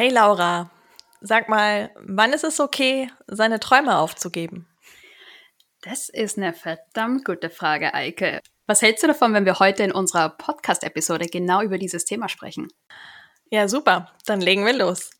Hey Laura, sag mal, wann ist es okay, seine Träume aufzugeben? Das ist eine verdammt gute Frage, Eike. Was hältst du davon, wenn wir heute in unserer Podcast-Episode genau über dieses Thema sprechen? Ja, super. Dann legen wir los.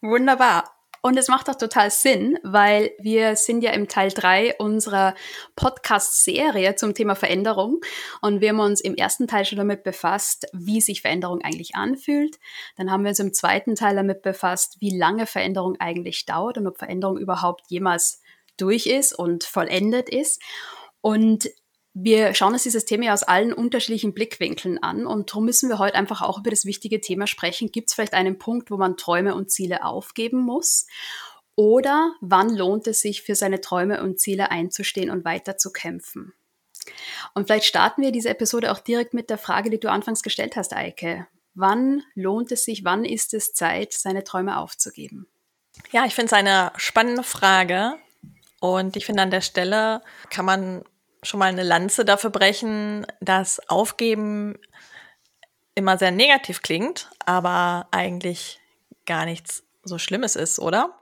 Wunderbar. Und es macht auch total Sinn, weil wir sind ja im Teil drei unserer Podcast-Serie zum Thema Veränderung. Und wir haben uns im ersten Teil schon damit befasst, wie sich Veränderung eigentlich anfühlt. Dann haben wir uns im zweiten Teil damit befasst, wie lange Veränderung eigentlich dauert und ob Veränderung überhaupt jemals durch ist und vollendet ist. Und wir schauen uns dieses Thema aus allen unterschiedlichen Blickwinkeln an und darum müssen wir heute einfach auch über das wichtige Thema sprechen. Gibt es vielleicht einen Punkt, wo man Träume und Ziele aufgeben muss? Oder wann lohnt es sich, für seine Träume und Ziele einzustehen und weiter zu kämpfen? Und vielleicht starten wir diese Episode auch direkt mit der Frage, die du anfangs gestellt hast, Eike. Wann lohnt es sich, wann ist es Zeit, seine Träume aufzugeben? Ja, ich finde es eine spannende Frage. Und ich finde, an der Stelle kann man schon mal eine Lanze dafür brechen, dass Aufgeben immer sehr negativ klingt, aber eigentlich gar nichts so Schlimmes ist, oder?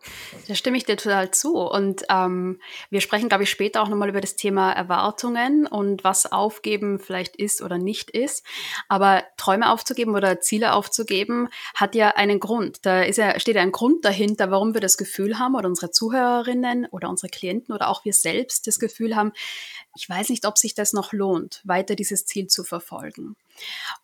Da stimme ich dir total zu. Und ähm, wir sprechen, glaube ich, später auch nochmal über das Thema Erwartungen und was Aufgeben vielleicht ist oder nicht ist. Aber Träume aufzugeben oder Ziele aufzugeben hat ja einen Grund. Da ist ja, steht ja ein Grund dahinter, warum wir das Gefühl haben oder unsere Zuhörerinnen oder unsere Klienten oder auch wir selbst das Gefühl haben, ich weiß nicht, ob sich das noch lohnt, weiter dieses Ziel zu verfolgen.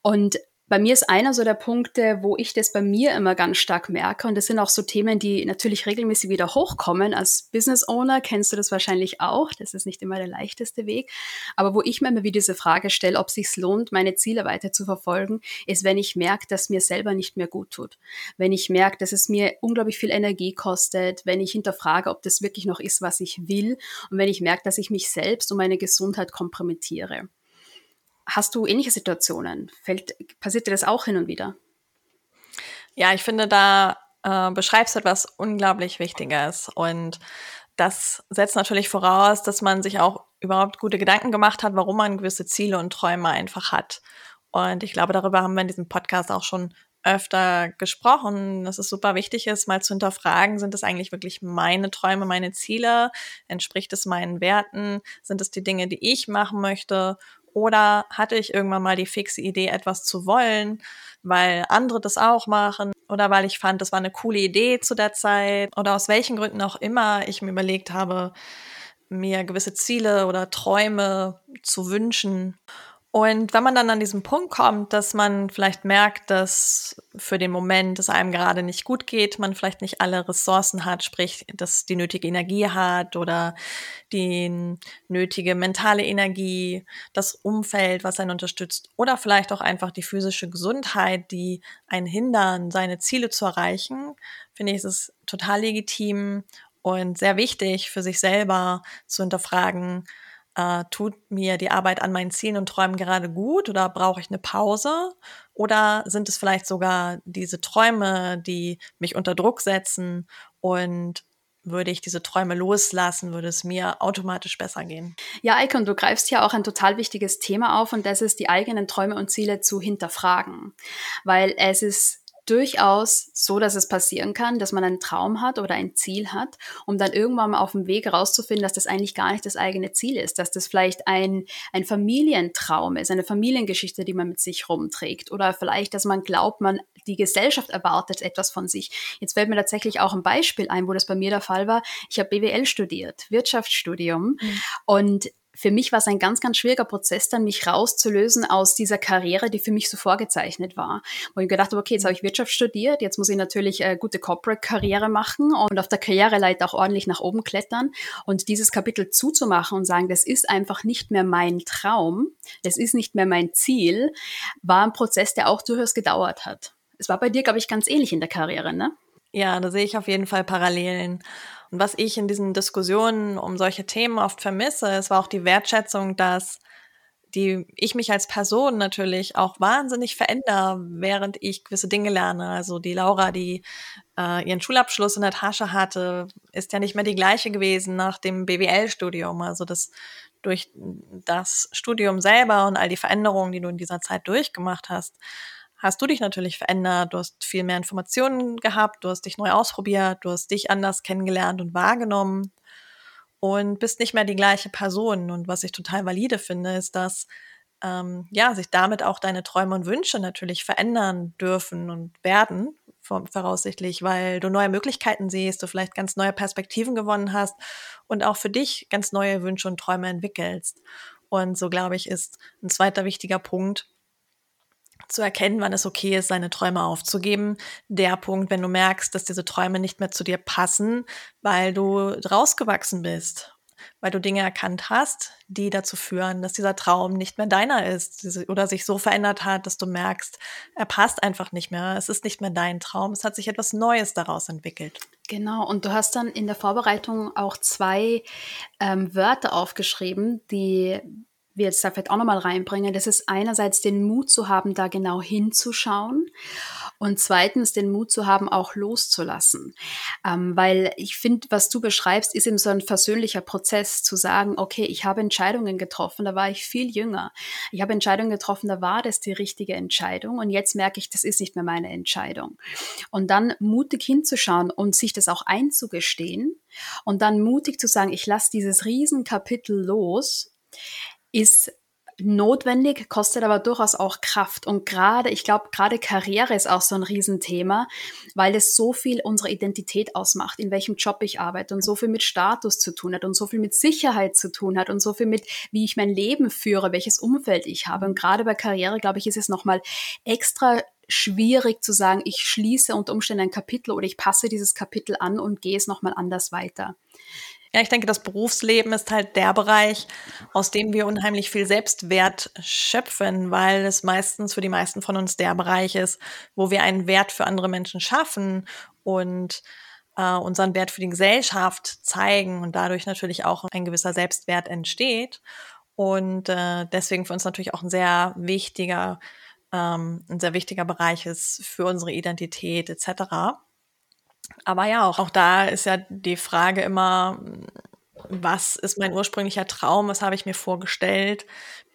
Und bei mir ist einer so der Punkte, wo ich das bei mir immer ganz stark merke. Und das sind auch so Themen, die natürlich regelmäßig wieder hochkommen. Als Business Owner kennst du das wahrscheinlich auch. Das ist nicht immer der leichteste Weg. Aber wo ich mir immer wieder diese Frage stelle, ob es sich lohnt, meine Ziele weiter zu verfolgen, ist, wenn ich merke, dass mir selber nicht mehr gut tut. Wenn ich merke, dass es mir unglaublich viel Energie kostet. Wenn ich hinterfrage, ob das wirklich noch ist, was ich will. Und wenn ich merke, dass ich mich selbst und meine Gesundheit kompromittiere. Hast du ähnliche Situationen? Fällt, passiert dir das auch hin und wieder? Ja, ich finde, da äh, beschreibst du etwas unglaublich Wichtiges. Und das setzt natürlich voraus, dass man sich auch überhaupt gute Gedanken gemacht hat, warum man gewisse Ziele und Träume einfach hat. Und ich glaube, darüber haben wir in diesem Podcast auch schon öfter gesprochen, dass es super wichtig ist, mal zu hinterfragen, sind es eigentlich wirklich meine Träume, meine Ziele? Entspricht es meinen Werten? Sind es die Dinge, die ich machen möchte? Oder hatte ich irgendwann mal die fixe Idee, etwas zu wollen, weil andere das auch machen oder weil ich fand, das war eine coole Idee zu der Zeit oder aus welchen Gründen auch immer ich mir überlegt habe, mir gewisse Ziele oder Träume zu wünschen. Und wenn man dann an diesen Punkt kommt, dass man vielleicht merkt, dass für den Moment es einem gerade nicht gut geht, man vielleicht nicht alle Ressourcen hat, sprich, dass die nötige Energie hat oder die nötige mentale Energie, das Umfeld, was einen unterstützt oder vielleicht auch einfach die physische Gesundheit, die einen hindern, seine Ziele zu erreichen, finde ich, ist es total legitim und sehr wichtig für sich selber zu hinterfragen, äh, tut mir die Arbeit an meinen Zielen und Träumen gerade gut oder brauche ich eine Pause? Oder sind es vielleicht sogar diese Träume, die mich unter Druck setzen und würde ich diese Träume loslassen, würde es mir automatisch besser gehen. Ja, Icon, du greifst hier auch ein total wichtiges Thema auf und das ist die eigenen Träume und Ziele zu hinterfragen. Weil es ist durchaus so, dass es passieren kann, dass man einen Traum hat oder ein Ziel hat, um dann irgendwann mal auf dem Weg herauszufinden, dass das eigentlich gar nicht das eigene Ziel ist, dass das vielleicht ein, ein Familientraum ist, eine Familiengeschichte, die man mit sich rumträgt oder vielleicht, dass man glaubt, man die Gesellschaft erwartet etwas von sich. Jetzt fällt mir tatsächlich auch ein Beispiel ein, wo das bei mir der Fall war. Ich habe BWL studiert, Wirtschaftsstudium mhm. und für mich war es ein ganz, ganz schwieriger Prozess, dann mich rauszulösen aus dieser Karriere, die für mich so vorgezeichnet war. Wo ich gedacht habe, okay, jetzt habe ich Wirtschaft studiert, jetzt muss ich natürlich äh, gute Corporate-Karriere machen und auf der Karriereleiter auch ordentlich nach oben klettern. Und dieses Kapitel zuzumachen und sagen, das ist einfach nicht mehr mein Traum, das ist nicht mehr mein Ziel, war ein Prozess, der auch durchaus gedauert hat. Es war bei dir, glaube ich, ganz ähnlich in der Karriere, ne? Ja, da sehe ich auf jeden Fall Parallelen. Und was ich in diesen Diskussionen um solche Themen oft vermisse, ist war auch die Wertschätzung, dass die ich mich als Person natürlich auch wahnsinnig verändere, während ich gewisse Dinge lerne. Also die Laura, die äh, ihren Schulabschluss in der Tasche hatte, ist ja nicht mehr die gleiche gewesen nach dem BWL-Studium. Also das durch das Studium selber und all die Veränderungen, die du in dieser Zeit durchgemacht hast, hast du dich natürlich verändert. Du hast viel mehr Informationen gehabt, du hast dich neu ausprobiert, du hast dich anders kennengelernt und wahrgenommen und bist nicht mehr die gleiche Person. Und was ich total valide finde, ist, dass ähm, ja sich damit auch deine Träume und Wünsche natürlich verändern dürfen und werden voraussichtlich, weil du neue Möglichkeiten siehst, du vielleicht ganz neue Perspektiven gewonnen hast und auch für dich ganz neue Wünsche und Träume entwickelst. Und so glaube ich, ist ein zweiter wichtiger Punkt, zu erkennen, wann es okay ist, seine Träume aufzugeben. Der Punkt, wenn du merkst, dass diese Träume nicht mehr zu dir passen, weil du rausgewachsen bist, weil du Dinge erkannt hast, die dazu führen, dass dieser Traum nicht mehr deiner ist oder sich so verändert hat, dass du merkst, er passt einfach nicht mehr. Es ist nicht mehr dein Traum. Es hat sich etwas Neues daraus entwickelt. Genau, und du hast dann in der Vorbereitung auch zwei ähm, Wörter aufgeschrieben, die wir jetzt da vielleicht auch nochmal reinbringen, das ist einerseits den Mut zu haben, da genau hinzuschauen und zweitens den Mut zu haben, auch loszulassen. Ähm, weil ich finde, was du beschreibst, ist eben so ein versöhnlicher Prozess zu sagen, okay, ich habe Entscheidungen getroffen, da war ich viel jünger. Ich habe Entscheidungen getroffen, da war das die richtige Entscheidung und jetzt merke ich, das ist nicht mehr meine Entscheidung. Und dann mutig hinzuschauen und sich das auch einzugestehen und dann mutig zu sagen, ich lasse dieses Riesenkapitel los ist notwendig, kostet aber durchaus auch Kraft. Und gerade, ich glaube, gerade Karriere ist auch so ein Riesenthema, weil es so viel unsere Identität ausmacht, in welchem Job ich arbeite und so viel mit Status zu tun hat und so viel mit Sicherheit zu tun hat und so viel mit, wie ich mein Leben führe, welches Umfeld ich habe. Und gerade bei Karriere, glaube ich, ist es nochmal extra schwierig zu sagen, ich schließe unter Umständen ein Kapitel oder ich passe dieses Kapitel an und gehe es nochmal anders weiter. Ja, ich denke, das Berufsleben ist halt der Bereich, aus dem wir unheimlich viel Selbstwert schöpfen, weil es meistens für die meisten von uns der Bereich ist, wo wir einen Wert für andere Menschen schaffen und äh, unseren Wert für die Gesellschaft zeigen und dadurch natürlich auch ein gewisser Selbstwert entsteht. Und äh, deswegen für uns natürlich auch ein sehr wichtiger, ähm, ein sehr wichtiger Bereich ist für unsere Identität etc. Aber ja, auch, auch da ist ja die Frage immer, was ist mein ursprünglicher Traum? Was habe ich mir vorgestellt?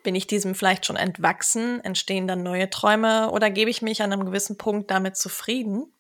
Bin ich diesem vielleicht schon entwachsen? Entstehen dann neue Träume oder gebe ich mich an einem gewissen Punkt damit zufrieden?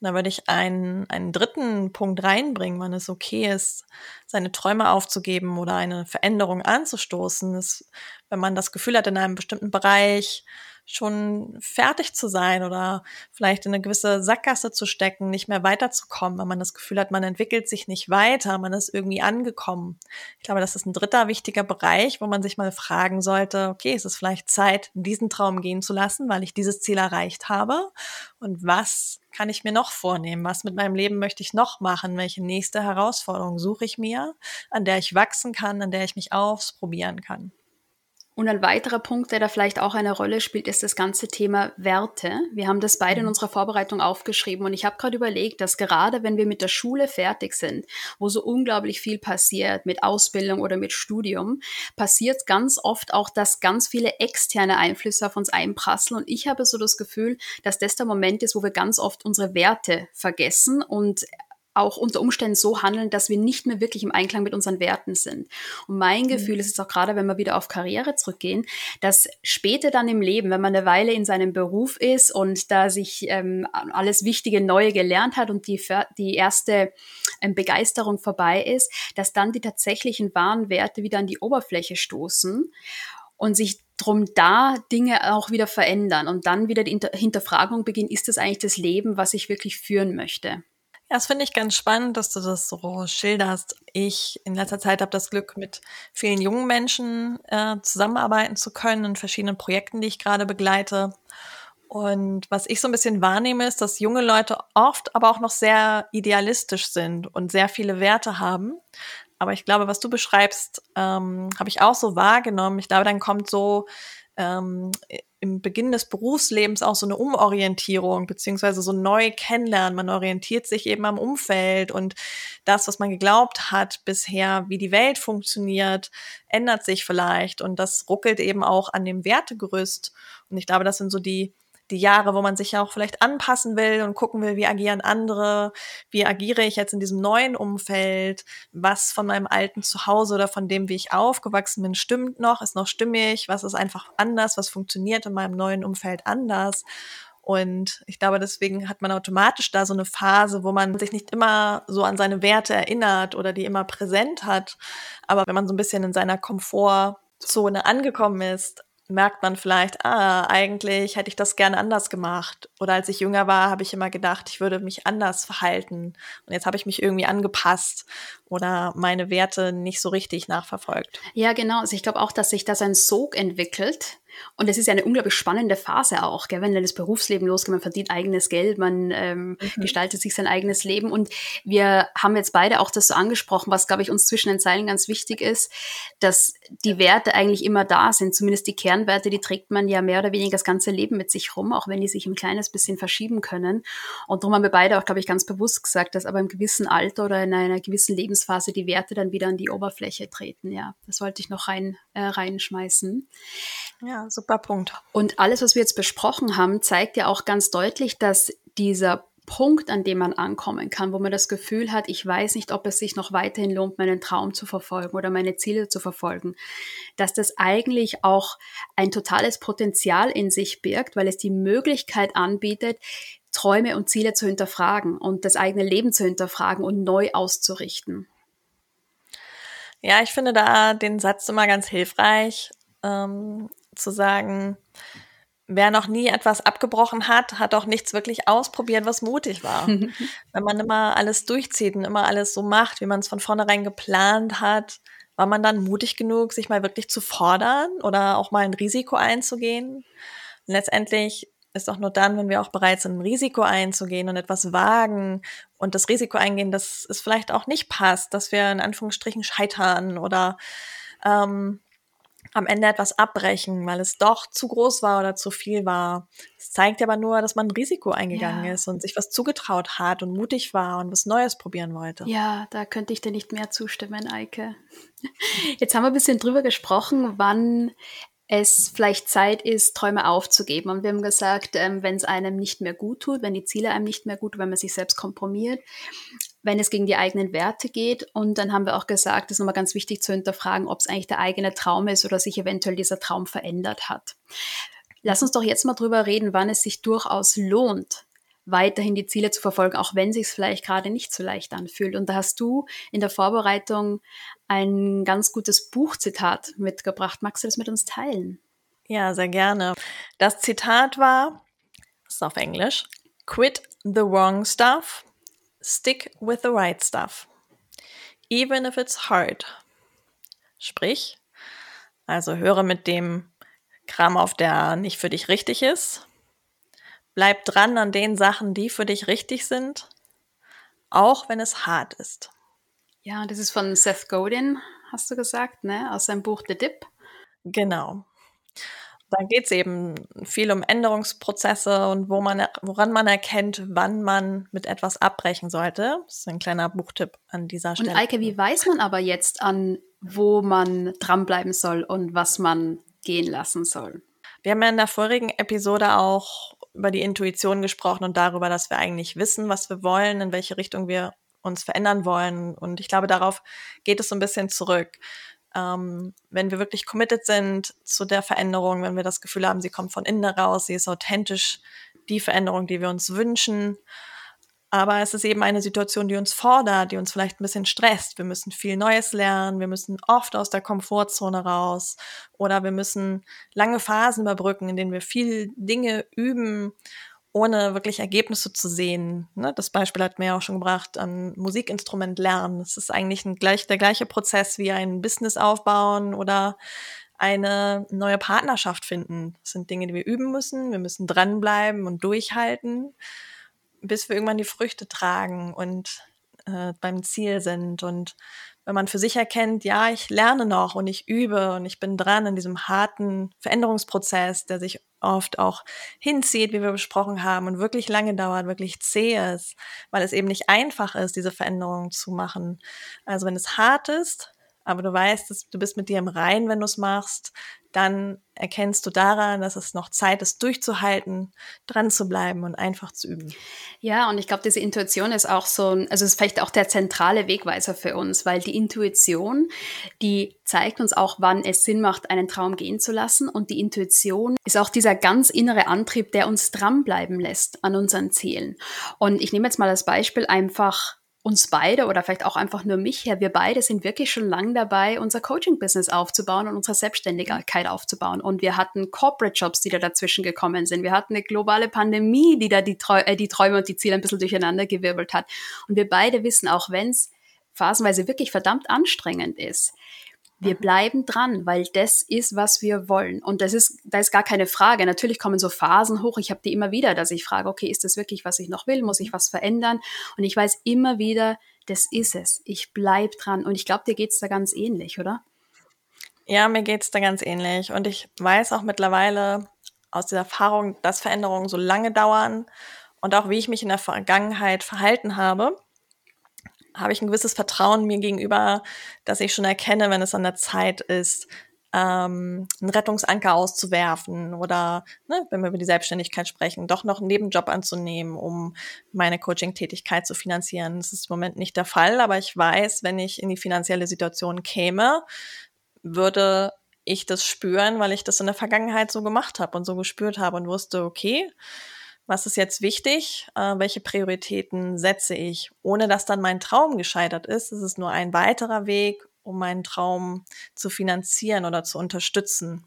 Da würde ich einen, einen dritten Punkt reinbringen, wann es okay ist, seine Träume aufzugeben oder eine Veränderung anzustoßen. Ist, wenn man das Gefühl hat, in einem bestimmten Bereich schon fertig zu sein oder vielleicht in eine gewisse Sackgasse zu stecken, nicht mehr weiterzukommen, wenn man das Gefühl hat, man entwickelt sich nicht weiter, man ist irgendwie angekommen. Ich glaube, das ist ein dritter wichtiger Bereich, wo man sich mal fragen sollte, okay, ist es vielleicht Zeit, diesen Traum gehen zu lassen, weil ich dieses Ziel erreicht habe? Und was kann ich mir noch vornehmen? Was mit meinem Leben möchte ich noch machen? Welche nächste Herausforderung suche ich mir, an der ich wachsen kann, an der ich mich ausprobieren kann? Und ein weiterer Punkt, der da vielleicht auch eine Rolle spielt, ist das ganze Thema Werte. Wir haben das beide in mhm. unserer Vorbereitung aufgeschrieben und ich habe gerade überlegt, dass gerade wenn wir mit der Schule fertig sind, wo so unglaublich viel passiert mit Ausbildung oder mit Studium, passiert ganz oft auch, dass ganz viele externe Einflüsse auf uns einprasseln und ich habe so das Gefühl, dass das der Moment ist, wo wir ganz oft unsere Werte vergessen und auch unter Umständen so handeln, dass wir nicht mehr wirklich im Einklang mit unseren Werten sind. Und mein mhm. Gefühl ist es auch gerade, wenn wir wieder auf Karriere zurückgehen, dass später dann im Leben, wenn man eine Weile in seinem Beruf ist und da sich ähm, alles Wichtige Neue gelernt hat und die, die erste ähm, Begeisterung vorbei ist, dass dann die tatsächlichen wahren Werte wieder an die Oberfläche stoßen und sich drum da Dinge auch wieder verändern und dann wieder die Hinterfragung beginnt, ist das eigentlich das Leben, was ich wirklich führen möchte? Ja, das finde ich ganz spannend, dass du das so schilderst. Ich in letzter Zeit habe das Glück, mit vielen jungen Menschen äh, zusammenarbeiten zu können in verschiedenen Projekten, die ich gerade begleite. Und was ich so ein bisschen wahrnehme, ist, dass junge Leute oft aber auch noch sehr idealistisch sind und sehr viele Werte haben. Aber ich glaube, was du beschreibst, ähm, habe ich auch so wahrgenommen. Ich glaube, dann kommt so ähm, im Beginn des Berufslebens auch so eine Umorientierung beziehungsweise so neu kennenlernen. Man orientiert sich eben am Umfeld und das, was man geglaubt hat bisher, wie die Welt funktioniert, ändert sich vielleicht und das ruckelt eben auch an dem Wertegerüst. Und ich glaube, das sind so die die Jahre, wo man sich ja auch vielleicht anpassen will und gucken will, wie agieren andere, wie agiere ich jetzt in diesem neuen Umfeld, was von meinem alten Zuhause oder von dem, wie ich aufgewachsen bin, stimmt noch, ist noch stimmig, was ist einfach anders, was funktioniert in meinem neuen Umfeld anders. Und ich glaube, deswegen hat man automatisch da so eine Phase, wo man sich nicht immer so an seine Werte erinnert oder die immer präsent hat. Aber wenn man so ein bisschen in seiner Komfortzone angekommen ist, merkt man vielleicht, ah, eigentlich hätte ich das gerne anders gemacht. Oder als ich jünger war, habe ich immer gedacht, ich würde mich anders verhalten. Und jetzt habe ich mich irgendwie angepasst oder meine Werte nicht so richtig nachverfolgt. Ja, genau. Also ich glaube auch, dass sich da so ein Sog entwickelt und es ist ja eine unglaublich spannende Phase auch, gell? wenn dann das Berufsleben losgeht, man verdient eigenes Geld, man ähm, mhm. gestaltet sich sein eigenes Leben. Und wir haben jetzt beide auch das so angesprochen, was, glaube ich, uns zwischen den Zeilen ganz wichtig ist, dass die Werte eigentlich immer da sind. Zumindest die Kernwerte, die trägt man ja mehr oder weniger das ganze Leben mit sich rum, auch wenn die sich ein kleines bisschen verschieben können. Und darum haben wir beide auch, glaube ich, ganz bewusst gesagt, dass aber im gewissen Alter oder in einer gewissen Lebensphase die Werte dann wieder an die Oberfläche treten. Ja, das wollte ich noch rein, äh, reinschmeißen. Ja, super Punkt. Und alles, was wir jetzt besprochen haben, zeigt ja auch ganz deutlich, dass dieser Punkt, an dem man ankommen kann, wo man das Gefühl hat, ich weiß nicht, ob es sich noch weiterhin lohnt, meinen Traum zu verfolgen oder meine Ziele zu verfolgen, dass das eigentlich auch ein totales Potenzial in sich birgt, weil es die Möglichkeit anbietet, Träume und Ziele zu hinterfragen und das eigene Leben zu hinterfragen und neu auszurichten. Ja, ich finde da den Satz immer ganz hilfreich. Ähm, zu sagen, wer noch nie etwas abgebrochen hat, hat auch nichts wirklich ausprobiert, was mutig war. Wenn man immer alles durchzieht und immer alles so macht, wie man es von vornherein geplant hat, war man dann mutig genug, sich mal wirklich zu fordern oder auch mal ein Risiko einzugehen? Und letztendlich ist auch nur dann, wenn wir auch bereit sind, ein Risiko einzugehen und etwas wagen und das Risiko eingehen, dass es vielleicht auch nicht passt, dass wir in Anführungsstrichen scheitern oder ähm, am Ende etwas abbrechen, weil es doch zu groß war oder zu viel war. Es zeigt aber nur, dass man ein Risiko eingegangen ja. ist und sich was zugetraut hat und mutig war und was Neues probieren wollte. Ja, da könnte ich dir nicht mehr zustimmen, Eike. Jetzt haben wir ein bisschen drüber gesprochen, wann es vielleicht Zeit ist, Träume aufzugeben. Und wir haben gesagt, ähm, wenn es einem nicht mehr gut tut, wenn die Ziele einem nicht mehr gut tun, wenn man sich selbst kompromiert, wenn es gegen die eigenen Werte geht. Und dann haben wir auch gesagt, es ist nochmal ganz wichtig zu hinterfragen, ob es eigentlich der eigene Traum ist oder sich eventuell dieser Traum verändert hat. Lass uns doch jetzt mal drüber reden, wann es sich durchaus lohnt, weiterhin die Ziele zu verfolgen, auch wenn sich es vielleicht gerade nicht so leicht anfühlt. Und da hast du in der Vorbereitung ein ganz gutes Buchzitat mitgebracht. Magst du das mit uns teilen? Ja, sehr gerne. Das Zitat war, das ist auf Englisch, Quit the wrong stuff Stick with the right stuff. Even if it's hard. Sprich, also höre mit dem Kram auf, der nicht für dich richtig ist. Bleib dran an den Sachen, die für dich richtig sind, auch wenn es hart ist. Ja, das ist von Seth Godin, hast du gesagt, ne? Aus seinem Buch The Dip. Genau da geht es eben viel um Änderungsprozesse und wo man, woran man erkennt, wann man mit etwas abbrechen sollte. Das ist ein kleiner Buchtipp an dieser Stelle. Und Eike, wie weiß man aber jetzt an, wo man dranbleiben soll und was man gehen lassen soll? Wir haben ja in der vorigen Episode auch über die Intuition gesprochen und darüber, dass wir eigentlich wissen, was wir wollen, in welche Richtung wir uns verändern wollen. Und ich glaube, darauf geht es so ein bisschen zurück ähm, wenn wir wirklich committed sind zu der Veränderung, wenn wir das Gefühl haben, sie kommt von innen heraus, sie ist authentisch, die Veränderung, die wir uns wünschen. Aber es ist eben eine Situation, die uns fordert, die uns vielleicht ein bisschen stresst. Wir müssen viel Neues lernen, wir müssen oft aus der Komfortzone raus oder wir müssen lange Phasen überbrücken, in denen wir viel Dinge üben ohne wirklich Ergebnisse zu sehen. Ne? Das Beispiel hat mir ja auch schon gebracht an Musikinstrument lernen. Es ist eigentlich ein, gleich, der gleiche Prozess wie ein Business aufbauen oder eine neue Partnerschaft finden. Das sind Dinge, die wir üben müssen. Wir müssen dranbleiben und durchhalten, bis wir irgendwann die Früchte tragen und äh, beim Ziel sind. Und wenn man für sich erkennt, ja, ich lerne noch und ich übe und ich bin dran in diesem harten Veränderungsprozess, der sich oft auch hinzieht, wie wir besprochen haben, und wirklich lange dauert, wirklich zäh ist, weil es eben nicht einfach ist, diese Veränderungen zu machen. Also wenn es hart ist, aber du weißt, dass du bist mit dir im Rein, wenn du es machst, dann erkennst du daran, dass es noch Zeit ist, durchzuhalten, dran zu bleiben und einfach zu üben. Ja, und ich glaube, diese Intuition ist auch so, also ist vielleicht auch der zentrale Wegweiser für uns, weil die Intuition, die zeigt uns auch, wann es Sinn macht, einen Traum gehen zu lassen. Und die Intuition ist auch dieser ganz innere Antrieb, der uns dranbleiben lässt an unseren Zielen. Und ich nehme jetzt mal als Beispiel einfach uns beide oder vielleicht auch einfach nur mich her, wir beide sind wirklich schon lange dabei, unser Coaching-Business aufzubauen und unsere Selbstständigkeit aufzubauen. Und wir hatten Corporate-Jobs, die da dazwischen gekommen sind. Wir hatten eine globale Pandemie, die da die, Trau äh, die Träume und die Ziele ein bisschen durcheinander gewirbelt hat. Und wir beide wissen, auch wenn es phasenweise wirklich verdammt anstrengend ist, wir mhm. bleiben dran, weil das ist, was wir wollen. Und das ist, da ist gar keine Frage. Natürlich kommen so Phasen hoch. Ich habe die immer wieder, dass ich frage, okay, ist das wirklich, was ich noch will? Muss ich was verändern? Und ich weiß immer wieder, das ist es. Ich bleib dran. Und ich glaube, dir geht's da ganz ähnlich, oder? Ja, mir geht's da ganz ähnlich. Und ich weiß auch mittlerweile aus dieser Erfahrung, dass Veränderungen so lange dauern und auch wie ich mich in der Vergangenheit verhalten habe habe ich ein gewisses Vertrauen mir gegenüber, dass ich schon erkenne, wenn es an der Zeit ist, ähm, einen Rettungsanker auszuwerfen oder, ne, wenn wir über die Selbstständigkeit sprechen, doch noch einen Nebenjob anzunehmen, um meine Coaching-Tätigkeit zu finanzieren. Das ist im Moment nicht der Fall, aber ich weiß, wenn ich in die finanzielle Situation käme, würde ich das spüren, weil ich das in der Vergangenheit so gemacht habe und so gespürt habe und wusste, okay, was ist jetzt wichtig, äh, welche Prioritäten setze ich, ohne dass dann mein Traum gescheitert ist. Es ist nur ein weiterer Weg, um meinen Traum zu finanzieren oder zu unterstützen.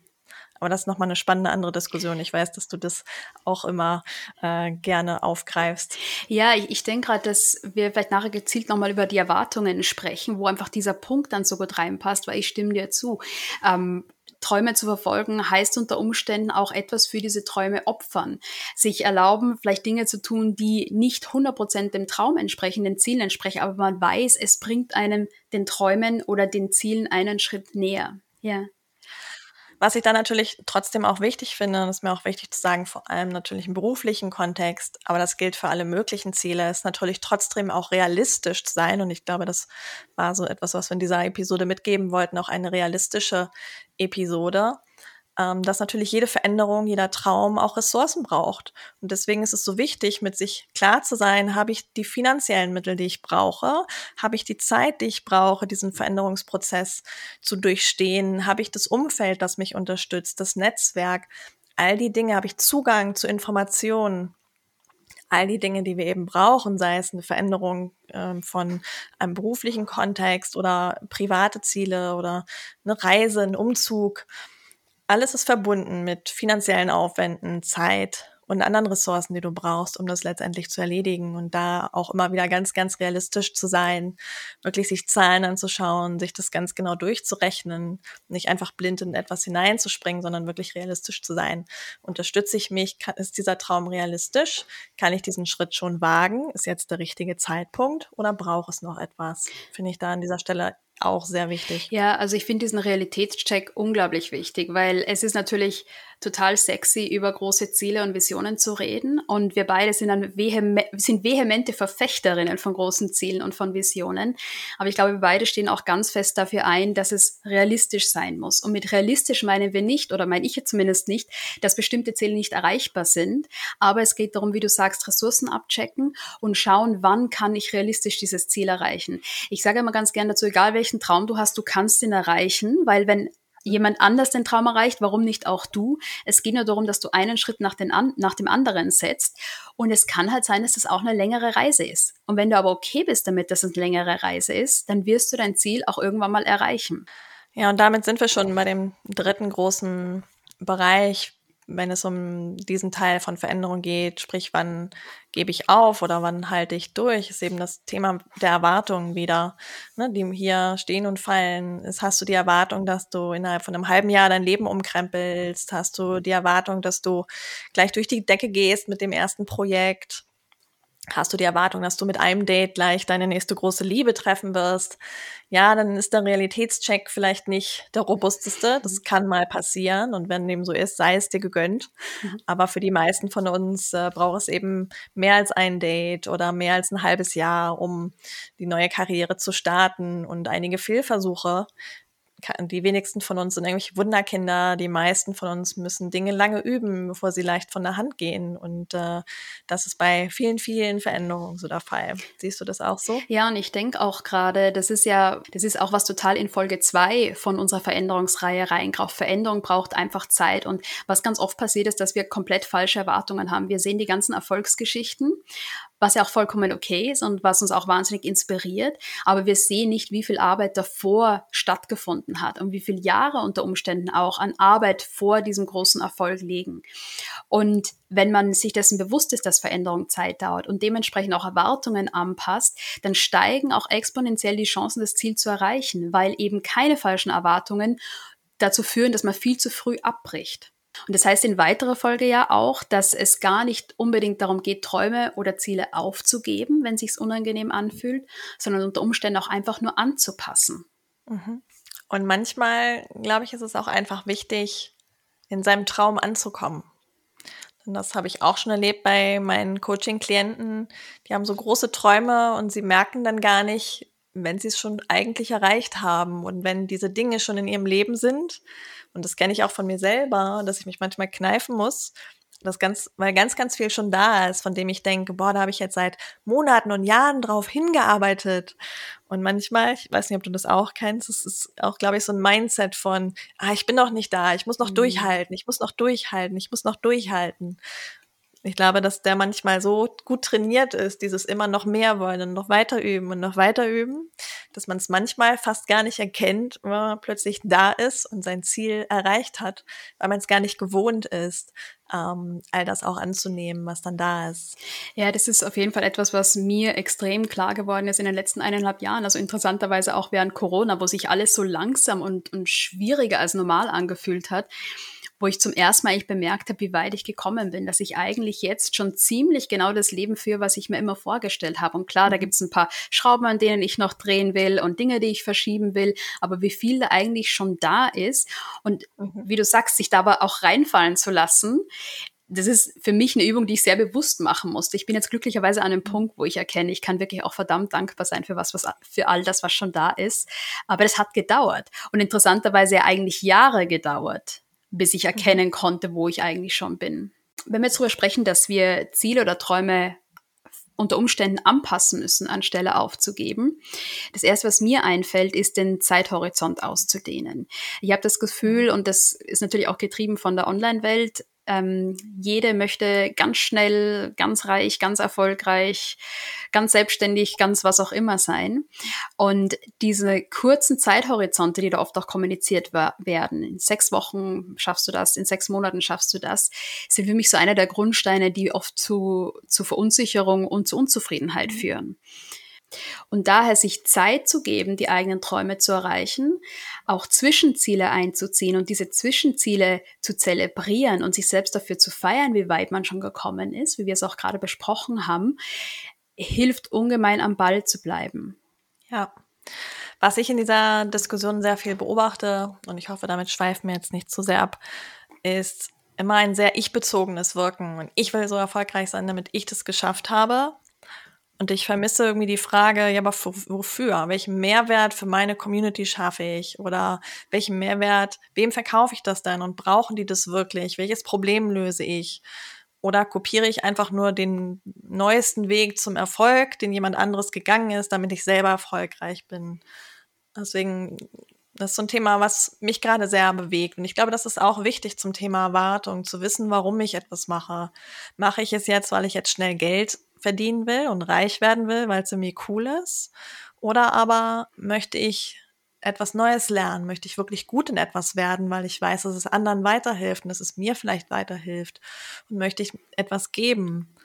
Aber das ist nochmal eine spannende andere Diskussion. Ich weiß, dass du das auch immer äh, gerne aufgreifst. Ja, ich, ich denke gerade, dass wir vielleicht nachher gezielt nochmal über die Erwartungen sprechen, wo einfach dieser Punkt dann so gut reinpasst, weil ich stimme dir zu. Ähm, Träume zu verfolgen, heißt unter Umständen auch etwas für diese Träume opfern. Sich erlauben, vielleicht Dinge zu tun, die nicht 100% dem Traum entsprechen, den Zielen entsprechen, aber man weiß, es bringt einem den Träumen oder den Zielen einen Schritt näher. Ja. Was ich da natürlich trotzdem auch wichtig finde, ist mir auch wichtig zu sagen, vor allem natürlich im beruflichen Kontext, aber das gilt für alle möglichen Ziele, ist natürlich trotzdem auch realistisch zu sein. Und ich glaube, das war so etwas, was wir in dieser Episode mitgeben wollten, auch eine realistische Episode ähm, dass natürlich jede Veränderung, jeder Traum auch Ressourcen braucht. Und deswegen ist es so wichtig, mit sich klar zu sein, habe ich die finanziellen Mittel, die ich brauche? Habe ich die Zeit, die ich brauche, diesen Veränderungsprozess zu durchstehen? Habe ich das Umfeld, das mich unterstützt, das Netzwerk? All die Dinge, habe ich Zugang zu Informationen? all die Dinge, die wir eben brauchen, sei es eine Veränderung ähm, von einem beruflichen Kontext oder private Ziele oder eine Reise, ein Umzug. Alles ist verbunden mit finanziellen Aufwänden, Zeit und anderen Ressourcen, die du brauchst, um das letztendlich zu erledigen und da auch immer wieder ganz, ganz realistisch zu sein, wirklich sich Zahlen anzuschauen, sich das ganz genau durchzurechnen, nicht einfach blind in etwas hineinzuspringen, sondern wirklich realistisch zu sein. Unterstütze ich mich? Ist dieser Traum realistisch? Kann ich diesen Schritt schon wagen? Ist jetzt der richtige Zeitpunkt oder braucht es noch etwas? Finde ich da an dieser Stelle auch sehr wichtig. Ja, also ich finde diesen Realitätscheck unglaublich wichtig, weil es ist natürlich total sexy, über große Ziele und Visionen zu reden. Und wir beide sind, dann vehem sind vehemente Verfechterinnen von großen Zielen und von Visionen. Aber ich glaube, wir beide stehen auch ganz fest dafür ein, dass es realistisch sein muss. Und mit realistisch meinen wir nicht, oder meine ich jetzt zumindest nicht, dass bestimmte Ziele nicht erreichbar sind. Aber es geht darum, wie du sagst, Ressourcen abchecken und schauen, wann kann ich realistisch dieses Ziel erreichen. Ich sage immer ganz gerne dazu, egal welchen Traum du hast, du kannst ihn erreichen, weil wenn jemand anders den Traum erreicht, warum nicht auch du? Es geht nur darum, dass du einen Schritt nach, den an, nach dem anderen setzt. Und es kann halt sein, dass das auch eine längere Reise ist. Und wenn du aber okay bist damit, dass es eine längere Reise ist, dann wirst du dein Ziel auch irgendwann mal erreichen. Ja, und damit sind wir schon bei dem dritten großen Bereich, wenn es um diesen Teil von Veränderung geht, sprich, wann gebe ich auf oder wann halte ich durch, ist eben das Thema der Erwartungen wieder, ne, die hier stehen und fallen. Ist, hast du die Erwartung, dass du innerhalb von einem halben Jahr dein Leben umkrempelst? Hast du die Erwartung, dass du gleich durch die Decke gehst mit dem ersten Projekt? Hast du die Erwartung, dass du mit einem Date gleich deine nächste große Liebe treffen wirst? Ja, dann ist der Realitätscheck vielleicht nicht der robusteste. Das kann mal passieren. Und wenn dem so ist, sei es dir gegönnt. Mhm. Aber für die meisten von uns äh, braucht es eben mehr als ein Date oder mehr als ein halbes Jahr, um die neue Karriere zu starten und einige Fehlversuche die wenigsten von uns sind irgendwelche Wunderkinder. Die meisten von uns müssen Dinge lange üben, bevor sie leicht von der Hand gehen. Und äh, das ist bei vielen, vielen Veränderungen so der Fall. Siehst du das auch so? Ja, und ich denke auch gerade, das ist ja, das ist auch was total in Folge zwei von unserer Veränderungsreihe reingrauft. Veränderung braucht einfach Zeit. Und was ganz oft passiert ist, dass wir komplett falsche Erwartungen haben. Wir sehen die ganzen Erfolgsgeschichten was ja auch vollkommen okay ist und was uns auch wahnsinnig inspiriert. Aber wir sehen nicht, wie viel Arbeit davor stattgefunden hat und wie viele Jahre unter Umständen auch an Arbeit vor diesem großen Erfolg liegen. Und wenn man sich dessen bewusst ist, dass Veränderung Zeit dauert und dementsprechend auch Erwartungen anpasst, dann steigen auch exponentiell die Chancen, das Ziel zu erreichen, weil eben keine falschen Erwartungen dazu führen, dass man viel zu früh abbricht. Und das heißt in weiterer Folge ja auch, dass es gar nicht unbedingt darum geht, Träume oder Ziele aufzugeben, wenn sich's unangenehm anfühlt, sondern unter Umständen auch einfach nur anzupassen. Mhm. Und manchmal, glaube ich, ist es auch einfach wichtig, in seinem Traum anzukommen. Und das habe ich auch schon erlebt bei meinen Coaching-Klienten. Die haben so große Träume und sie merken dann gar nicht, wenn sie es schon eigentlich erreicht haben und wenn diese Dinge schon in ihrem Leben sind, und das kenne ich auch von mir selber, dass ich mich manchmal kneifen muss, das ganz, weil ganz, ganz viel schon da ist, von dem ich denke, boah, da habe ich jetzt seit Monaten und Jahren drauf hingearbeitet. Und manchmal, ich weiß nicht, ob du das auch kennst, es ist auch, glaube ich, so ein Mindset von, ah, ich bin noch nicht da, ich muss noch mhm. durchhalten, ich muss noch durchhalten, ich muss noch durchhalten. Ich glaube, dass der manchmal so gut trainiert ist, dieses immer noch mehr wollen und noch weiter üben und noch weiter üben, dass man es manchmal fast gar nicht erkennt, wenn man plötzlich da ist und sein Ziel erreicht hat, weil man es gar nicht gewohnt ist, ähm, all das auch anzunehmen, was dann da ist. Ja, das ist auf jeden Fall etwas, was mir extrem klar geworden ist in den letzten eineinhalb Jahren. Also interessanterweise auch während Corona, wo sich alles so langsam und, und schwieriger als normal angefühlt hat wo ich zum ersten Mal ich bemerkt habe, wie weit ich gekommen bin, dass ich eigentlich jetzt schon ziemlich genau das Leben führe, was ich mir immer vorgestellt habe. Und klar, da mhm. gibt es ein paar Schrauben, an denen ich noch drehen will und Dinge, die ich verschieben will, aber wie viel da eigentlich schon da ist und mhm. wie du sagst, sich dabei auch reinfallen zu lassen, das ist für mich eine Übung, die ich sehr bewusst machen musste. Ich bin jetzt glücklicherweise an einem mhm. Punkt, wo ich erkenne, ich kann wirklich auch verdammt dankbar sein für was, was für all das, was schon da ist. Aber es hat gedauert und interessanterweise ja eigentlich Jahre gedauert bis ich mhm. erkennen konnte, wo ich eigentlich schon bin. Wenn wir jetzt darüber sprechen, dass wir Ziele oder Träume unter Umständen anpassen müssen, anstelle aufzugeben. Das erste, was mir einfällt, ist den Zeithorizont auszudehnen. Ich habe das Gefühl, und das ist natürlich auch getrieben von der Online-Welt, ähm, jede möchte ganz schnell, ganz reich, ganz erfolgreich, ganz selbstständig, ganz was auch immer sein. Und diese kurzen Zeithorizonte, die da oft auch kommuniziert werden, in sechs Wochen schaffst du das, in sechs Monaten schaffst du das, sind für mich so einer der Grundsteine, die oft zu, zu Verunsicherung und zu Unzufriedenheit mhm. führen. Und daher sich Zeit zu geben, die eigenen Träume zu erreichen, auch Zwischenziele einzuziehen und diese Zwischenziele zu zelebrieren und sich selbst dafür zu feiern, wie weit man schon gekommen ist, wie wir es auch gerade besprochen haben, hilft ungemein am Ball zu bleiben. Ja. Was ich in dieser Diskussion sehr viel beobachte, und ich hoffe, damit schweifen wir jetzt nicht zu sehr ab, ist immer ein sehr ich-bezogenes Wirken. Und ich will so erfolgreich sein, damit ich das geschafft habe. Und ich vermisse irgendwie die Frage, ja, aber wofür? Welchen Mehrwert für meine Community schaffe ich? Oder welchen Mehrwert, wem verkaufe ich das denn? Und brauchen die das wirklich? Welches Problem löse ich? Oder kopiere ich einfach nur den neuesten Weg zum Erfolg, den jemand anderes gegangen ist, damit ich selber erfolgreich bin? Deswegen, das ist so ein Thema, was mich gerade sehr bewegt. Und ich glaube, das ist auch wichtig zum Thema Erwartung, zu wissen, warum ich etwas mache. Mache ich es jetzt, weil ich jetzt schnell Geld verdienen will und reich werden will, weil es irgendwie cool ist? Oder aber möchte ich etwas Neues lernen? Möchte ich wirklich gut in etwas werden, weil ich weiß, dass es anderen weiterhilft und dass es mir vielleicht weiterhilft? Und möchte ich etwas geben?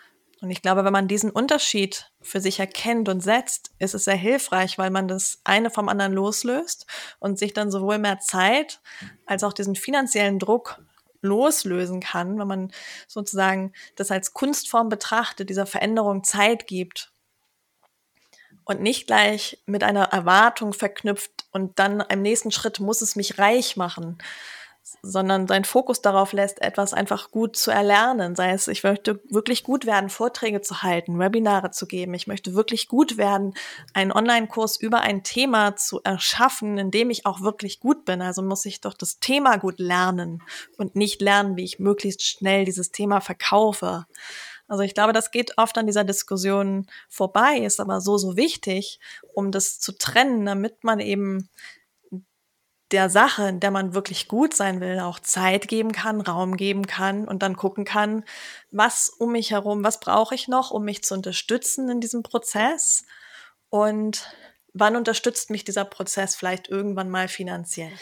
Und ich glaube, wenn man diesen Unterschied für sich erkennt und setzt, ist es sehr hilfreich, weil man das eine vom anderen loslöst und sich dann sowohl mehr Zeit als auch diesen finanziellen Druck loslösen kann, wenn man sozusagen das als Kunstform betrachtet, dieser Veränderung Zeit gibt und nicht gleich mit einer Erwartung verknüpft und dann im nächsten Schritt muss es mich reich machen, sondern seinen Fokus darauf lässt, etwas einfach gut zu erlernen. Sei es, ich möchte wirklich gut werden, Vorträge zu halten, Webinare zu geben. Ich möchte wirklich gut werden, einen Online-Kurs über ein Thema zu erschaffen, in dem ich auch wirklich gut bin. Also muss ich doch das Thema gut lernen und nicht lernen, wie ich möglichst schnell dieses Thema verkaufe. Also ich glaube, das geht oft an dieser Diskussion vorbei, ist aber so, so wichtig, um das zu trennen, damit man eben der Sache, in der man wirklich gut sein will, auch Zeit geben kann, Raum geben kann und dann gucken kann, was um mich herum, was brauche ich noch, um mich zu unterstützen in diesem Prozess und wann unterstützt mich dieser Prozess vielleicht irgendwann mal finanziell.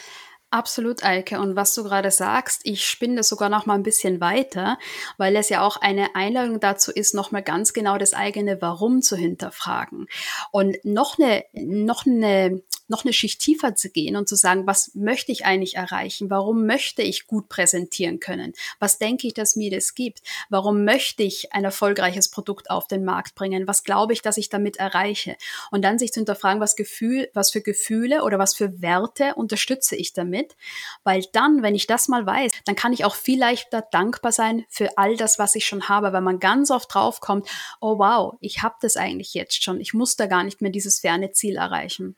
Absolut, Eike. Und was du gerade sagst, ich spinne das sogar noch mal ein bisschen weiter, weil es ja auch eine Einladung dazu ist, noch mal ganz genau das eigene Warum zu hinterfragen. Und noch eine, noch eine noch eine Schicht tiefer zu gehen und zu sagen, was möchte ich eigentlich erreichen? Warum möchte ich gut präsentieren können? Was denke ich, dass mir das gibt? Warum möchte ich ein erfolgreiches Produkt auf den Markt bringen? Was glaube ich, dass ich damit erreiche? Und dann sich zu hinterfragen, was Gefühl, was für Gefühle oder was für Werte unterstütze ich damit? Weil dann, wenn ich das mal weiß, dann kann ich auch viel leichter dankbar sein für all das, was ich schon habe, weil man ganz oft draufkommt, oh wow, ich habe das eigentlich jetzt schon. Ich muss da gar nicht mehr dieses ferne Ziel erreichen.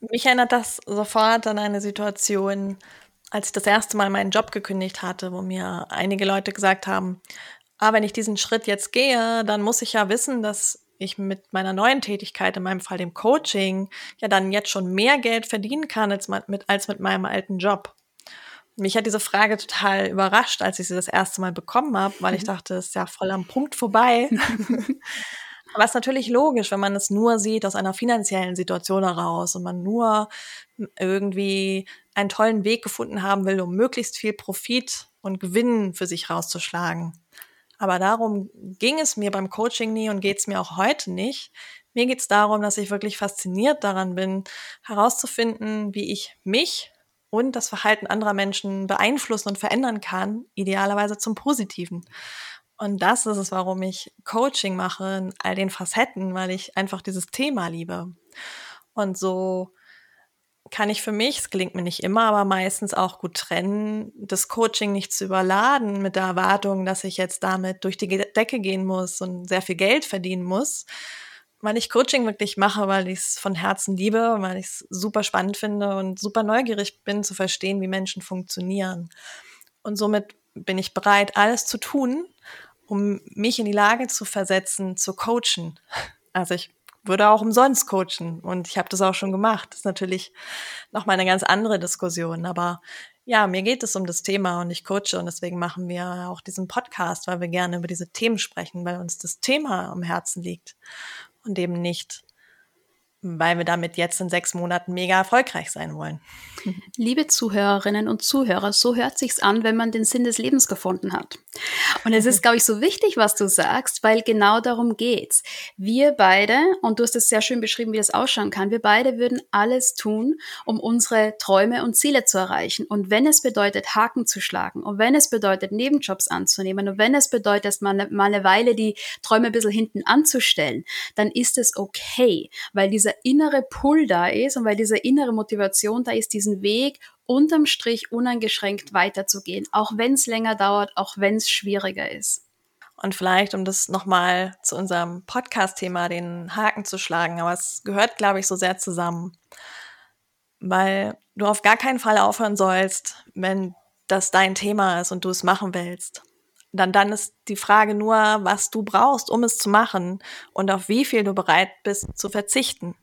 Mich erinnert das sofort an eine Situation, als ich das erste Mal meinen Job gekündigt hatte, wo mir einige Leute gesagt haben, ah, wenn ich diesen Schritt jetzt gehe, dann muss ich ja wissen, dass ich mit meiner neuen Tätigkeit, in meinem Fall dem Coaching, ja dann jetzt schon mehr Geld verdienen kann als mit, als mit meinem alten Job. Mich hat diese Frage total überrascht, als ich sie das erste Mal bekommen habe, weil ich mhm. dachte, es ist ja voll am Punkt vorbei. Aber es ist natürlich logisch, wenn man es nur sieht aus einer finanziellen Situation heraus und man nur irgendwie einen tollen Weg gefunden haben will, um möglichst viel Profit und Gewinn für sich rauszuschlagen. Aber darum ging es mir beim Coaching nie und geht es mir auch heute nicht. Mir geht es darum, dass ich wirklich fasziniert daran bin, herauszufinden, wie ich mich und das Verhalten anderer Menschen beeinflussen und verändern kann, idealerweise zum Positiven. Und das ist es, warum ich Coaching mache in all den Facetten, weil ich einfach dieses Thema liebe. Und so kann ich für mich, es gelingt mir nicht immer, aber meistens auch gut trennen, das Coaching nicht zu überladen mit der Erwartung, dass ich jetzt damit durch die Decke gehen muss und sehr viel Geld verdienen muss, weil ich Coaching wirklich mache, weil ich es von Herzen liebe, weil ich es super spannend finde und super neugierig bin zu verstehen, wie Menschen funktionieren. Und somit bin ich bereit, alles zu tun, um mich in die Lage zu versetzen, zu coachen. Also ich würde auch umsonst coachen und ich habe das auch schon gemacht. Das ist natürlich noch mal eine ganz andere Diskussion, aber ja, mir geht es um das Thema und ich coache und deswegen machen wir auch diesen Podcast, weil wir gerne über diese Themen sprechen, weil uns das Thema am Herzen liegt und eben nicht weil wir damit jetzt in sechs Monaten mega erfolgreich sein wollen. Liebe Zuhörerinnen und Zuhörer, so hört sich's an, wenn man den Sinn des Lebens gefunden hat. Und es ist, glaube ich, so wichtig, was du sagst, weil genau darum geht's. Wir beide, und du hast es sehr schön beschrieben, wie das ausschauen kann, wir beide würden alles tun, um unsere Träume und Ziele zu erreichen. Und wenn es bedeutet, Haken zu schlagen, und wenn es bedeutet, Nebenjobs anzunehmen, und wenn es bedeutet, mal eine, mal eine Weile die Träume ein bisschen hinten anzustellen, dann ist es okay, weil dieser dieser innere Pull da ist und weil diese innere Motivation da ist, diesen Weg unterm Strich uneingeschränkt weiterzugehen, auch wenn es länger dauert, auch wenn es schwieriger ist. Und vielleicht, um das nochmal zu unserem Podcast-Thema den Haken zu schlagen, aber es gehört, glaube ich, so sehr zusammen, weil du auf gar keinen Fall aufhören sollst, wenn das dein Thema ist und du es machen willst dann, dann ist die Frage nur, was du brauchst, um es zu machen und auf wie viel du bereit bist zu verzichten.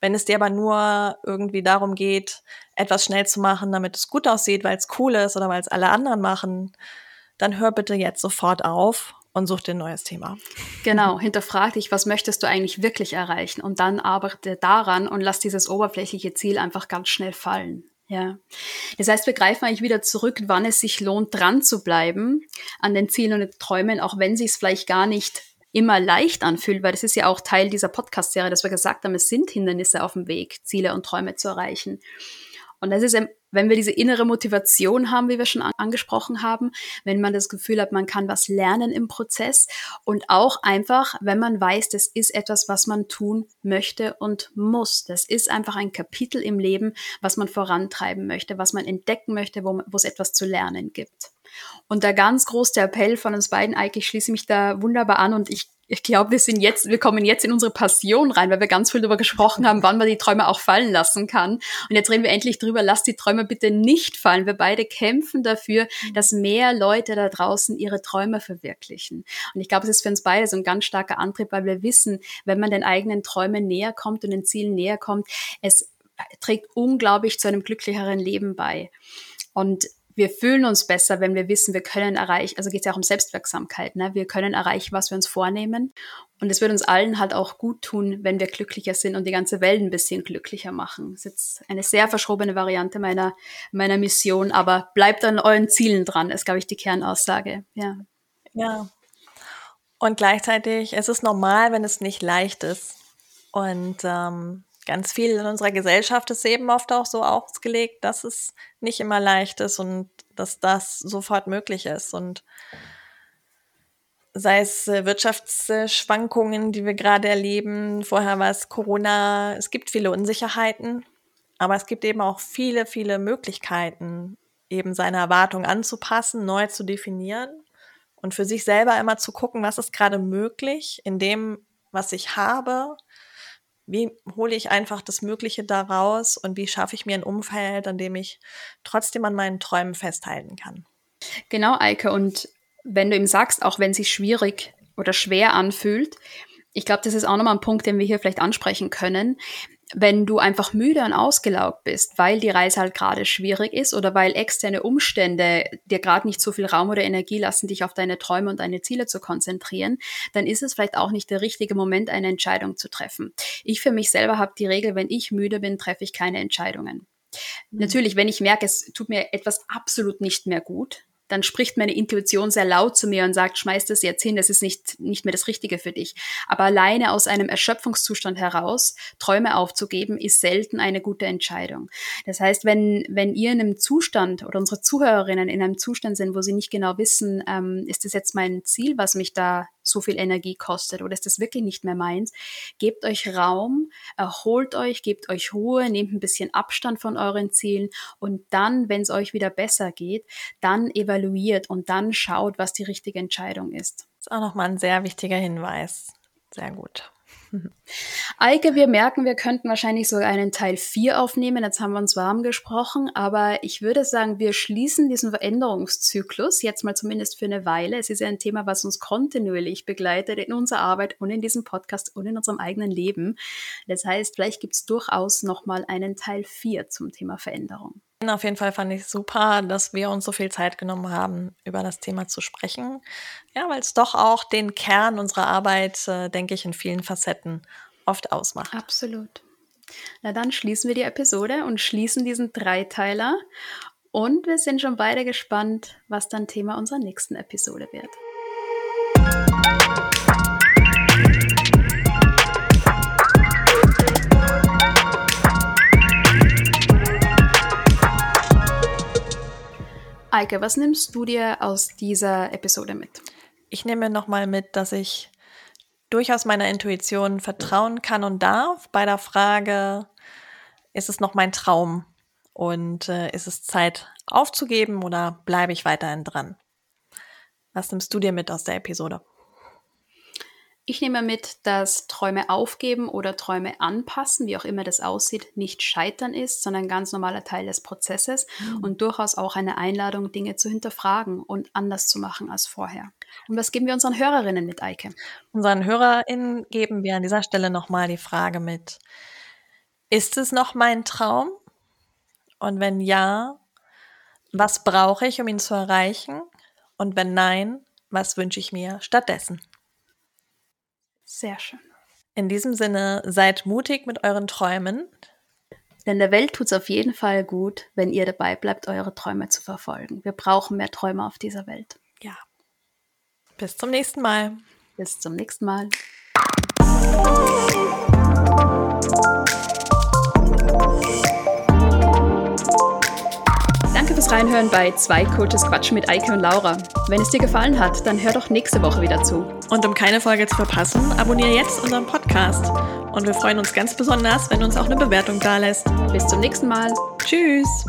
Wenn es dir aber nur irgendwie darum geht, etwas schnell zu machen, damit es gut aussieht, weil es cool ist oder weil es alle anderen machen, dann hör bitte jetzt sofort auf und such dir ein neues Thema. Genau, hinterfrag dich, was möchtest du eigentlich wirklich erreichen und dann arbeite daran und lass dieses oberflächliche Ziel einfach ganz schnell fallen. Ja. Das heißt, wir greifen eigentlich wieder zurück, wann es sich lohnt, dran zu bleiben an den Zielen und den Träumen, auch wenn sich es vielleicht gar nicht immer leicht anfühlt, weil das ist ja auch Teil dieser Podcast-Serie, dass wir gesagt haben, es sind Hindernisse auf dem Weg, Ziele und Träume zu erreichen. Und das ist, wenn wir diese innere Motivation haben, wie wir schon angesprochen haben, wenn man das Gefühl hat, man kann was lernen im Prozess und auch einfach, wenn man weiß, das ist etwas, was man tun möchte und muss. Das ist einfach ein Kapitel im Leben, was man vorantreiben möchte, was man entdecken möchte, wo, wo es etwas zu lernen gibt. Und der ganz große Appell von uns beiden, Eike, ich schließe mich da wunderbar an und ich ich glaube, wir sind jetzt, wir kommen jetzt in unsere Passion rein, weil wir ganz viel darüber gesprochen haben, wann man die Träume auch fallen lassen kann. Und jetzt reden wir endlich drüber, lass die Träume bitte nicht fallen. Wir beide kämpfen dafür, dass mehr Leute da draußen ihre Träume verwirklichen. Und ich glaube, es ist für uns beide so ein ganz starker Antrieb, weil wir wissen, wenn man den eigenen Träumen näher kommt und den Zielen näher kommt, es trägt unglaublich zu einem glücklicheren Leben bei. Und wir fühlen uns besser, wenn wir wissen, wir können erreichen, also geht es ja auch um Selbstwirksamkeit, ne? wir können erreichen, was wir uns vornehmen. Und es wird uns allen halt auch gut tun, wenn wir glücklicher sind und die ganze Welt ein bisschen glücklicher machen. Das ist jetzt eine sehr verschrobene Variante meiner, meiner Mission, aber bleibt an euren Zielen dran, ist, glaube ich, die Kernaussage. Ja. Ja. Und gleichzeitig, es ist normal, wenn es nicht leicht ist. Und ähm, ganz viel in unserer Gesellschaft ist eben oft auch so ausgelegt, dass es nicht immer leicht ist und dass das sofort möglich ist. Und sei es äh, Wirtschaftsschwankungen, die wir gerade erleben, vorher war es Corona, es gibt viele Unsicherheiten, aber es gibt eben auch viele, viele Möglichkeiten, eben seine Erwartungen anzupassen, neu zu definieren und für sich selber immer zu gucken, was ist gerade möglich in dem, was ich habe wie hole ich einfach das Mögliche daraus und wie schaffe ich mir ein Umfeld, an dem ich trotzdem an meinen Träumen festhalten kann. Genau, Eike. Und wenn du ihm sagst, auch wenn es sich schwierig oder schwer anfühlt, ich glaube, das ist auch nochmal ein Punkt, den wir hier vielleicht ansprechen können wenn du einfach müde und ausgelaugt bist, weil die Reise halt gerade schwierig ist oder weil externe Umstände dir gerade nicht so viel Raum oder Energie lassen, dich auf deine Träume und deine Ziele zu konzentrieren, dann ist es vielleicht auch nicht der richtige Moment, eine Entscheidung zu treffen. Ich für mich selber habe die Regel, wenn ich müde bin, treffe ich keine Entscheidungen. Mhm. Natürlich, wenn ich merke, es tut mir etwas absolut nicht mehr gut, dann spricht meine Intuition sehr laut zu mir und sagt, schmeiß das jetzt hin, das ist nicht, nicht mehr das Richtige für dich. Aber alleine aus einem Erschöpfungszustand heraus Träume aufzugeben, ist selten eine gute Entscheidung. Das heißt, wenn, wenn ihr in einem Zustand oder unsere Zuhörerinnen in einem Zustand sind, wo sie nicht genau wissen, ähm, ist das jetzt mein Ziel, was mich da so viel Energie kostet oder ist das wirklich nicht mehr meins, gebt euch Raum, erholt euch, gebt euch Ruhe, nehmt ein bisschen Abstand von euren Zielen und dann, wenn es euch wieder besser geht, dann evaluiert und dann schaut, was die richtige Entscheidung ist. Das ist auch nochmal ein sehr wichtiger Hinweis. Sehr gut. Eike, wir merken, wir könnten wahrscheinlich sogar einen Teil 4 aufnehmen. Jetzt haben wir uns warm gesprochen, aber ich würde sagen, wir schließen diesen Veränderungszyklus jetzt mal zumindest für eine Weile. Es ist ja ein Thema, was uns kontinuierlich begleitet in unserer Arbeit und in diesem Podcast und in unserem eigenen Leben. Das heißt, vielleicht gibt es durchaus nochmal einen Teil 4 zum Thema Veränderung. Auf jeden Fall fand ich super, dass wir uns so viel Zeit genommen haben, über das Thema zu sprechen. Ja, weil es doch auch den Kern unserer Arbeit, äh, denke ich, in vielen Facetten oft ausmacht. Absolut. Na dann schließen wir die Episode und schließen diesen Dreiteiler. Und wir sind schon beide gespannt, was dann Thema unserer nächsten Episode wird. Eike, was nimmst du dir aus dieser Episode mit? Ich nehme nochmal mit, dass ich durchaus meiner Intuition vertrauen kann und darf bei der Frage, ist es noch mein Traum und äh, ist es Zeit aufzugeben oder bleibe ich weiterhin dran? Was nimmst du dir mit aus der Episode? Ich nehme mit, dass Träume aufgeben oder Träume anpassen, wie auch immer das aussieht, nicht scheitern ist, sondern ein ganz normaler Teil des Prozesses mhm. und durchaus auch eine Einladung, Dinge zu hinterfragen und anders zu machen als vorher. Und was geben wir unseren Hörerinnen mit, Eike? Unseren HörerInnen geben wir an dieser Stelle nochmal die Frage mit, ist es noch mein Traum? Und wenn ja, was brauche ich, um ihn zu erreichen? Und wenn nein, was wünsche ich mir stattdessen? Sehr schön. In diesem Sinne, seid mutig mit euren Träumen. Denn der Welt tut es auf jeden Fall gut, wenn ihr dabei bleibt, eure Träume zu verfolgen. Wir brauchen mehr Träume auf dieser Welt. Ja. Bis zum nächsten Mal. Bis zum nächsten Mal. Fürs Reinhören bei Zwei Coaches Quatschen mit Eike und Laura. Wenn es dir gefallen hat, dann hör doch nächste Woche wieder zu. Und um keine Folge zu verpassen, abonniere jetzt unseren Podcast. Und wir freuen uns ganz besonders, wenn du uns auch eine Bewertung da lässt. Bis zum nächsten Mal. Tschüss.